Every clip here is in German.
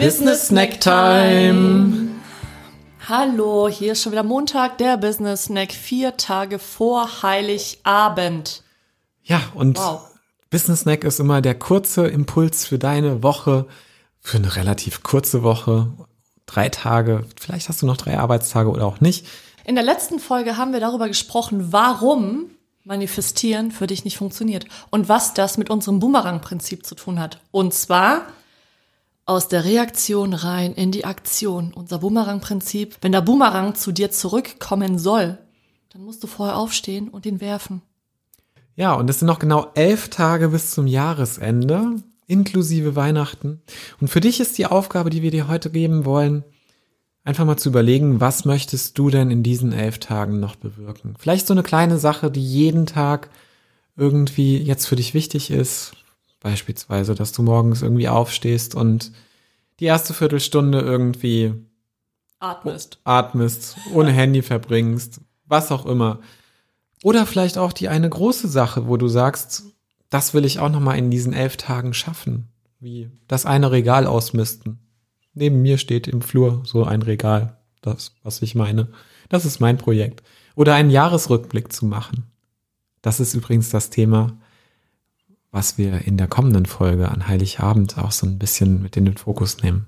Business Snack Time. Hallo, hier ist schon wieder Montag, der Business Snack, vier Tage vor Heiligabend. Ja, und wow. Business Snack ist immer der kurze Impuls für deine Woche, für eine relativ kurze Woche, drei Tage, vielleicht hast du noch drei Arbeitstage oder auch nicht. In der letzten Folge haben wir darüber gesprochen, warum Manifestieren für dich nicht funktioniert und was das mit unserem Boomerang-Prinzip zu tun hat. Und zwar aus der Reaktion rein in die Aktion. Unser Boomerang-Prinzip. Wenn der Boomerang zu dir zurückkommen soll, dann musst du vorher aufstehen und ihn werfen. Ja, und es sind noch genau elf Tage bis zum Jahresende, inklusive Weihnachten. Und für dich ist die Aufgabe, die wir dir heute geben wollen, einfach mal zu überlegen, was möchtest du denn in diesen elf Tagen noch bewirken? Vielleicht so eine kleine Sache, die jeden Tag irgendwie jetzt für dich wichtig ist. Beispielsweise, dass du morgens irgendwie aufstehst und die erste Viertelstunde irgendwie atmest, atmest, ohne Handy verbringst, was auch immer. Oder vielleicht auch die eine große Sache, wo du sagst, das will ich auch noch mal in diesen elf Tagen schaffen, wie das eine Regal ausmisten. Neben mir steht im Flur so ein Regal, das, was ich meine. Das ist mein Projekt. Oder einen Jahresrückblick zu machen. Das ist übrigens das Thema, was wir in der kommenden Folge an Heiligabend auch so ein bisschen mit in den Fokus nehmen.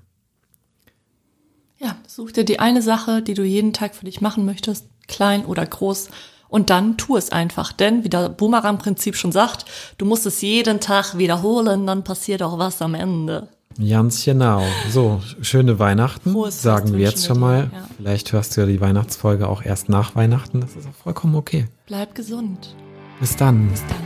Ja, such dir die eine Sache, die du jeden Tag für dich machen möchtest, klein oder groß, und dann tu es einfach. Denn, wie der Boomerang-Prinzip schon sagt, du musst es jeden Tag wiederholen, dann passiert auch was am Ende. Ganz genau. So, schöne Weihnachten, Frohes sagen wir jetzt schon mal. Ja. Vielleicht hörst du ja die Weihnachtsfolge auch erst nach Weihnachten. Das ist auch vollkommen okay. Bleib gesund. Bis dann. Bis dann.